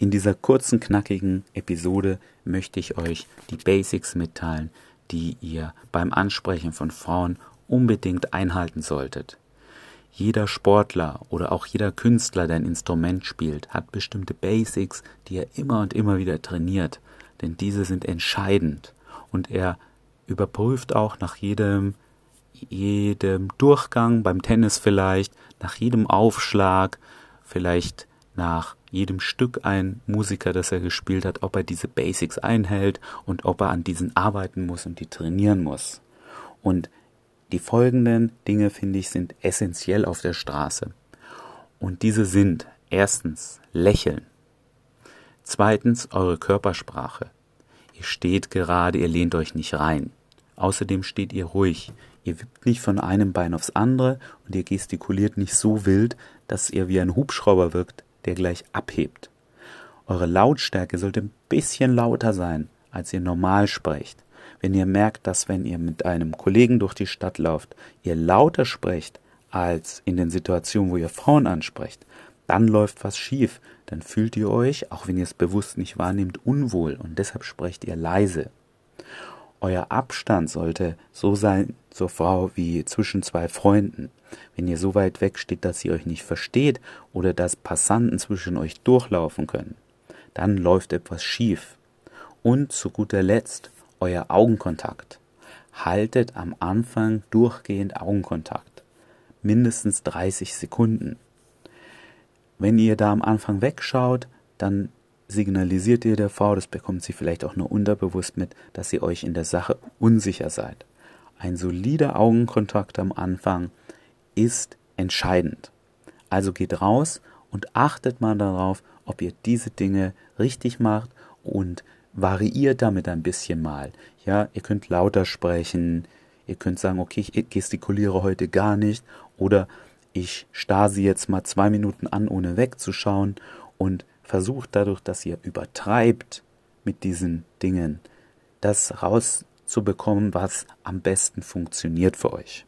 In dieser kurzen, knackigen Episode möchte ich euch die Basics mitteilen, die ihr beim Ansprechen von Frauen unbedingt einhalten solltet. Jeder Sportler oder auch jeder Künstler, der ein Instrument spielt, hat bestimmte Basics, die er immer und immer wieder trainiert, denn diese sind entscheidend und er überprüft auch nach jedem jedem Durchgang beim Tennis vielleicht, nach jedem Aufschlag, vielleicht nach jedem Stück ein Musiker, das er gespielt hat, ob er diese Basics einhält und ob er an diesen arbeiten muss und die trainieren muss. Und die folgenden Dinge, finde ich, sind essentiell auf der Straße. Und diese sind erstens Lächeln. Zweitens eure Körpersprache. Ihr steht gerade, ihr lehnt euch nicht rein. Außerdem steht ihr ruhig. Ihr wippt nicht von einem Bein aufs andere und ihr gestikuliert nicht so wild, dass ihr wie ein Hubschrauber wirkt, der gleich abhebt. Eure Lautstärke sollte ein bisschen lauter sein, als ihr normal sprecht. Wenn ihr merkt, dass wenn ihr mit einem Kollegen durch die Stadt lauft, ihr lauter sprecht als in den Situationen, wo ihr Frauen ansprecht, dann läuft was schief, dann fühlt ihr euch, auch wenn ihr es bewusst nicht wahrnehmt, unwohl und deshalb sprecht ihr leise. Euer Abstand sollte so sein zur Frau wie zwischen zwei Freunden. Wenn ihr so weit weg steht, dass sie euch nicht versteht oder dass Passanten zwischen euch durchlaufen können, dann läuft etwas schief. Und zu guter Letzt euer Augenkontakt. Haltet am Anfang durchgehend Augenkontakt. Mindestens 30 Sekunden. Wenn ihr da am Anfang wegschaut, dann signalisiert ihr der Frau, das bekommt sie vielleicht auch nur unterbewusst mit, dass ihr euch in der Sache unsicher seid. Ein solider Augenkontakt am Anfang ist entscheidend. Also geht raus und achtet mal darauf, ob ihr diese Dinge richtig macht und variiert damit ein bisschen mal. Ja, ihr könnt lauter sprechen, ihr könnt sagen, okay, ich gestikuliere heute gar nicht oder ich starr sie jetzt mal zwei Minuten an, ohne wegzuschauen und versucht dadurch, dass ihr übertreibt mit diesen Dingen, das rauszubekommen, was am besten funktioniert für euch.